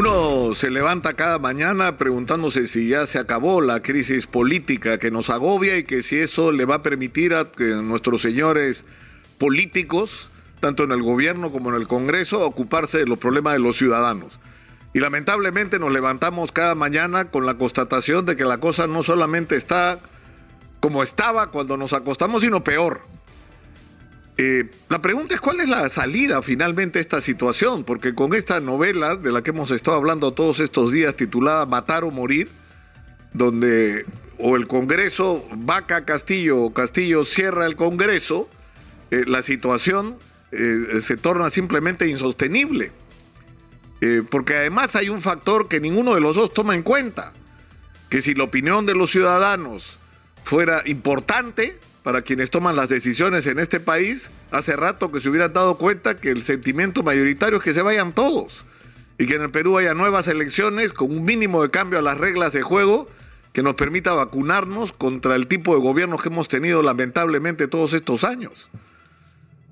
Uno se levanta cada mañana preguntándose si ya se acabó la crisis política que nos agobia y que si eso le va a permitir a nuestros señores políticos, tanto en el gobierno como en el Congreso, ocuparse de los problemas de los ciudadanos. Y lamentablemente nos levantamos cada mañana con la constatación de que la cosa no solamente está como estaba cuando nos acostamos, sino peor. Eh, la pregunta es cuál es la salida finalmente a esta situación, porque con esta novela de la que hemos estado hablando todos estos días titulada Matar o Morir, donde o el Congreso vaca Castillo o Castillo cierra el Congreso, eh, la situación eh, se torna simplemente insostenible. porque además hay un factor que ninguno de los dos toma en cuenta, que si la opinión de los ciudadanos fuera importante, para quienes toman las decisiones en este país, hace rato que se hubieran dado cuenta que el sentimiento mayoritario es que se vayan todos y que en el Perú haya nuevas elecciones con un mínimo de cambio a las reglas de juego que nos permita vacunarnos contra el tipo de gobierno que hemos tenido lamentablemente todos estos años,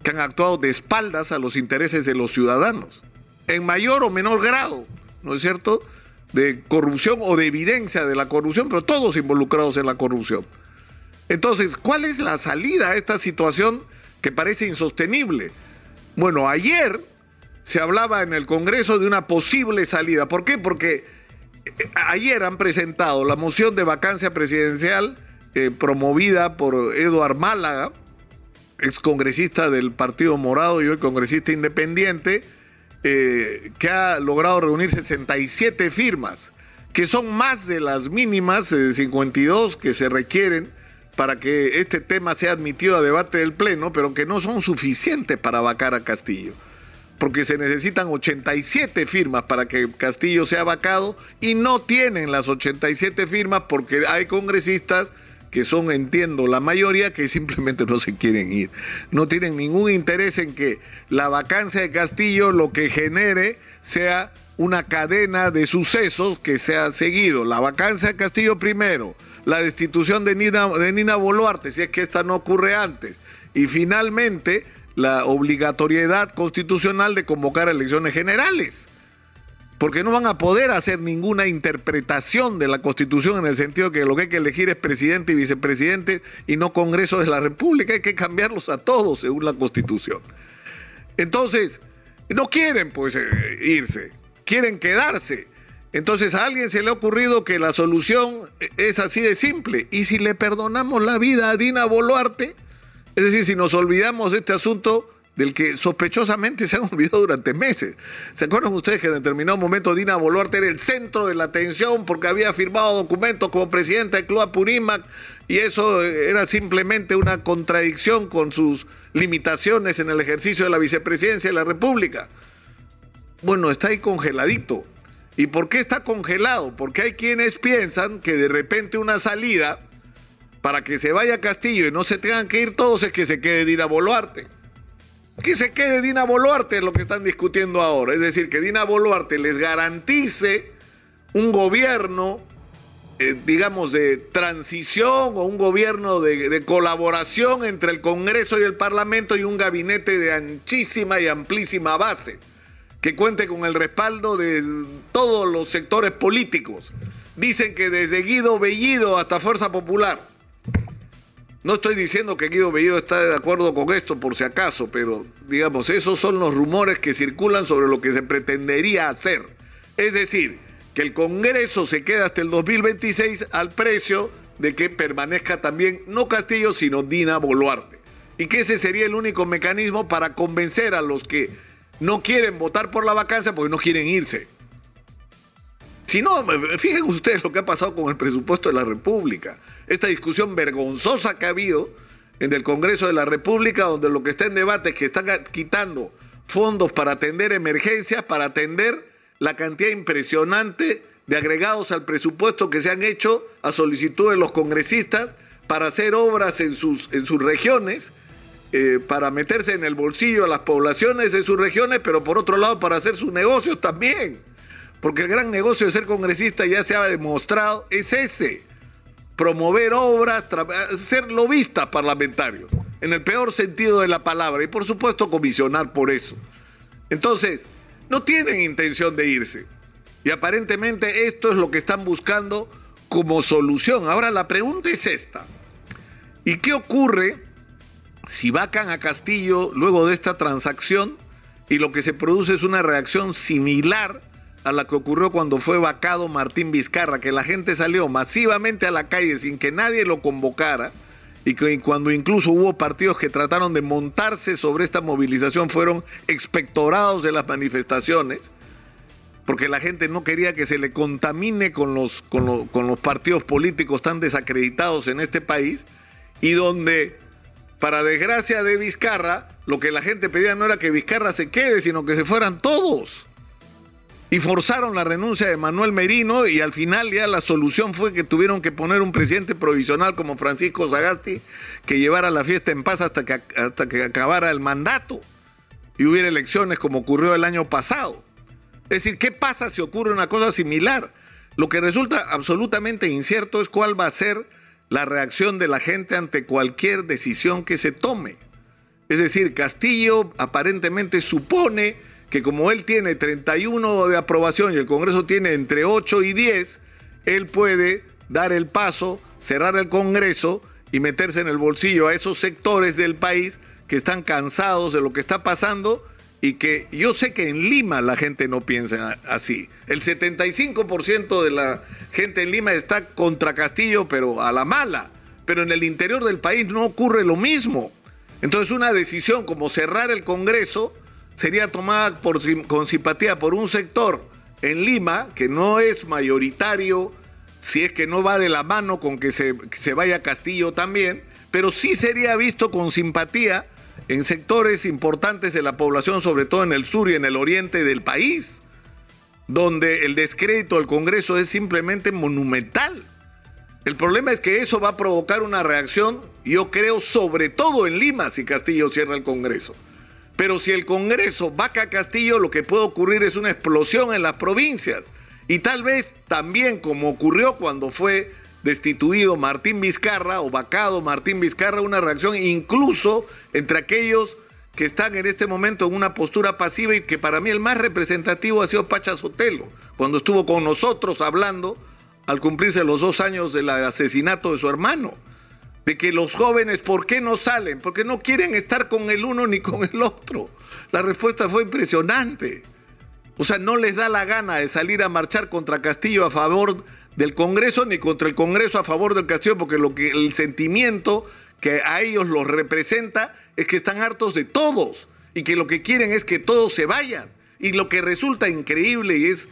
que han actuado de espaldas a los intereses de los ciudadanos, en mayor o menor grado, ¿no es cierto?, de corrupción o de evidencia de la corrupción, pero todos involucrados en la corrupción. Entonces, ¿cuál es la salida a esta situación que parece insostenible? Bueno, ayer se hablaba en el Congreso de una posible salida. ¿Por qué? Porque eh, ayer han presentado la moción de vacancia presidencial eh, promovida por Eduard Málaga, excongresista del Partido Morado y hoy congresista independiente, eh, que ha logrado reunir 67 firmas, que son más de las mínimas de 52 que se requieren para que este tema sea admitido a debate del Pleno, pero que no son suficientes para vacar a Castillo. Porque se necesitan 87 firmas para que Castillo sea vacado y no tienen las 87 firmas porque hay congresistas que son, entiendo, la mayoría que simplemente no se quieren ir. No tienen ningún interés en que la vacancia de Castillo lo que genere sea una cadena de sucesos que se seguido. La vacancia de Castillo primero, la destitución de Nina, de Nina Boluarte, si es que esta no ocurre antes. Y finalmente, la obligatoriedad constitucional de convocar elecciones generales. Porque no van a poder hacer ninguna interpretación de la Constitución en el sentido que lo que hay que elegir es presidente y vicepresidente y no Congreso de la República. Hay que cambiarlos a todos según la Constitución. Entonces, no quieren pues eh, irse, quieren quedarse. Entonces a alguien se le ha ocurrido que la solución es así de simple. Y si le perdonamos la vida a Dina Boluarte, es decir, si nos olvidamos de este asunto del que sospechosamente se han olvidado durante meses. ¿Se acuerdan ustedes que en determinado momento Dina Boluarte era el centro de la atención porque había firmado documentos como presidenta del Club Apurímac y eso era simplemente una contradicción con sus limitaciones en el ejercicio de la vicepresidencia de la República? Bueno, está ahí congeladito. ¿Y por qué está congelado? Porque hay quienes piensan que de repente una salida para que se vaya Castillo y no se tengan que ir todos es que se quede Dina Boluarte. Que se quede Dina Boluarte es lo que están discutiendo ahora. Es decir, que Dina Boluarte les garantice un gobierno, eh, digamos, de transición o un gobierno de colaboración entre el Congreso y el Parlamento y un gabinete de anchísima y amplísima base que cuente con el respaldo de todos los sectores políticos. Dicen que desde Guido Bellido hasta Fuerza Popular. No estoy diciendo que Guido Bellido está de acuerdo con esto por si acaso, pero digamos, esos son los rumores que circulan sobre lo que se pretendería hacer. Es decir, que el Congreso se queda hasta el 2026 al precio de que permanezca también no Castillo, sino Dina Boluarte. Y que ese sería el único mecanismo para convencer a los que no quieren votar por la vacancia porque no quieren irse. Si no, fíjense ustedes lo que ha pasado con el presupuesto de la República. Esta discusión vergonzosa que ha habido en el Congreso de la República, donde lo que está en debate es que están quitando fondos para atender emergencias, para atender la cantidad impresionante de agregados al presupuesto que se han hecho a solicitud de los congresistas para hacer obras en sus, en sus regiones eh, para meterse en el bolsillo a las poblaciones de sus regiones, pero por otro lado para hacer sus negocios también. Porque el gran negocio de ser congresista ya se ha demostrado es ese. Promover obras, ser lobista parlamentario, en el peor sentido de la palabra, y por supuesto comisionar por eso. Entonces, no tienen intención de irse. Y aparentemente esto es lo que están buscando como solución. Ahora la pregunta es esta. ¿Y qué ocurre si vacan a Castillo luego de esta transacción y lo que se produce es una reacción similar a la que ocurrió cuando fue vacado Martín Vizcarra, que la gente salió masivamente a la calle sin que nadie lo convocara y que cuando incluso hubo partidos que trataron de montarse sobre esta movilización fueron expectorados de las manifestaciones, porque la gente no quería que se le contamine con los, con, con los partidos políticos tan desacreditados en este país y donde, para desgracia de Vizcarra, lo que la gente pedía no era que Vizcarra se quede, sino que se fueran todos y forzaron la renuncia de Manuel Merino y al final ya la solución fue que tuvieron que poner un presidente provisional como Francisco Sagasti que llevara la fiesta en paz hasta que, hasta que acabara el mandato y hubiera elecciones como ocurrió el año pasado. Es decir, ¿qué pasa si ocurre una cosa similar? Lo que resulta absolutamente incierto es cuál va a ser la reacción de la gente ante cualquier decisión que se tome. Es decir, Castillo aparentemente supone que como él tiene 31 de aprobación y el Congreso tiene entre 8 y 10, él puede dar el paso, cerrar el Congreso y meterse en el bolsillo a esos sectores del país que están cansados de lo que está pasando y que yo sé que en Lima la gente no piensa así. El 75% de la gente en Lima está contra Castillo, pero a la mala. Pero en el interior del país no ocurre lo mismo. Entonces una decisión como cerrar el Congreso sería tomada con simpatía por un sector en Lima que no es mayoritario, si es que no va de la mano con que se, se vaya Castillo también, pero sí sería visto con simpatía en sectores importantes de la población, sobre todo en el sur y en el oriente del país, donde el descrédito del Congreso es simplemente monumental. El problema es que eso va a provocar una reacción, yo creo, sobre todo en Lima, si Castillo cierra el Congreso. Pero si el Congreso vaca a Castillo, lo que puede ocurrir es una explosión en las provincias. Y tal vez también como ocurrió cuando fue destituido Martín Vizcarra o vacado Martín Vizcarra, una reacción incluso entre aquellos que están en este momento en una postura pasiva y que para mí el más representativo ha sido Pacha Sotelo, cuando estuvo con nosotros hablando al cumplirse los dos años del asesinato de su hermano de que los jóvenes, ¿por qué no salen? Porque no quieren estar con el uno ni con el otro. La respuesta fue impresionante. O sea, no les da la gana de salir a marchar contra Castillo a favor del Congreso ni contra el Congreso a favor del Castillo, porque lo que el sentimiento que a ellos los representa es que están hartos de todos y que lo que quieren es que todos se vayan. Y lo que resulta increíble y es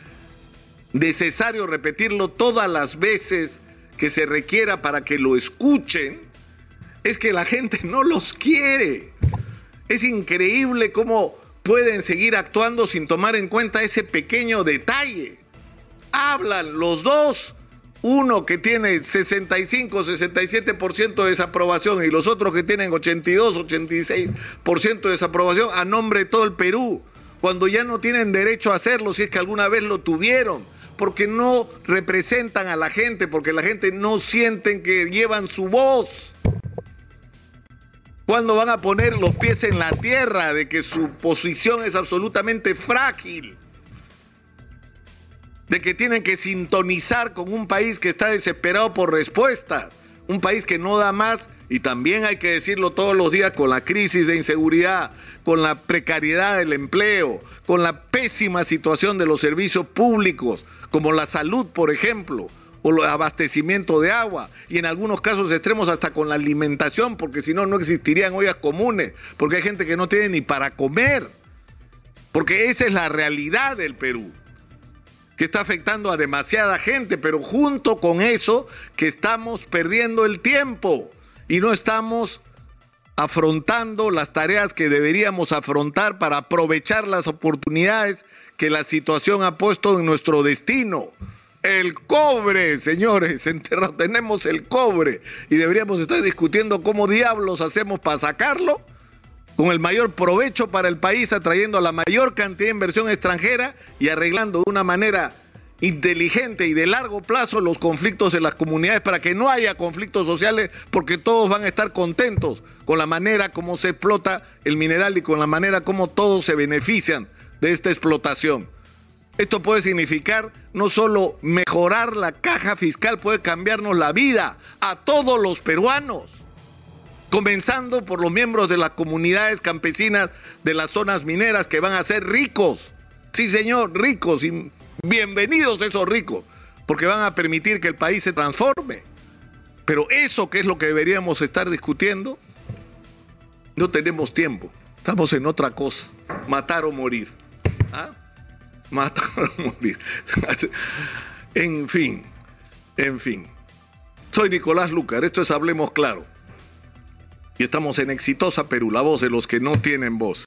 necesario repetirlo todas las veces que se requiera para que lo escuchen, es que la gente no los quiere. Es increíble cómo pueden seguir actuando sin tomar en cuenta ese pequeño detalle. Hablan los dos, uno que tiene 65, 67% de desaprobación y los otros que tienen 82, 86% de desaprobación a nombre de todo el Perú, cuando ya no tienen derecho a hacerlo si es que alguna vez lo tuvieron porque no representan a la gente, porque la gente no sienten que llevan su voz. Cuando van a poner los pies en la tierra de que su posición es absolutamente frágil? De que tienen que sintonizar con un país que está desesperado por respuestas, un país que no da más y también hay que decirlo todos los días con la crisis de inseguridad, con la precariedad del empleo, con la pésima situación de los servicios públicos, como la salud, por ejemplo, o el abastecimiento de agua, y en algunos casos extremos hasta con la alimentación, porque si no, no existirían ollas comunes, porque hay gente que no tiene ni para comer, porque esa es la realidad del Perú que está afectando a demasiada gente, pero junto con eso que estamos perdiendo el tiempo y no estamos afrontando las tareas que deberíamos afrontar para aprovechar las oportunidades que la situación ha puesto en nuestro destino. El cobre, señores, tenemos el cobre y deberíamos estar discutiendo cómo diablos hacemos para sacarlo con el mayor provecho para el país, atrayendo la mayor cantidad de inversión extranjera y arreglando de una manera inteligente y de largo plazo los conflictos en las comunidades para que no haya conflictos sociales porque todos van a estar contentos con la manera como se explota el mineral y con la manera como todos se benefician de esta explotación. Esto puede significar no solo mejorar la caja fiscal, puede cambiarnos la vida a todos los peruanos, comenzando por los miembros de las comunidades campesinas de las zonas mineras que van a ser ricos. Sí, señor, ricos y bienvenidos esos ricos, porque van a permitir que el país se transforme. Pero eso que es lo que deberíamos estar discutiendo, no tenemos tiempo. Estamos en otra cosa, matar o morir. ¿Ah? Matar o morir. En fin, en fin. Soy Nicolás Lucar, esto es Hablemos Claro. Y estamos en Exitosa Perú, la voz de los que no tienen voz.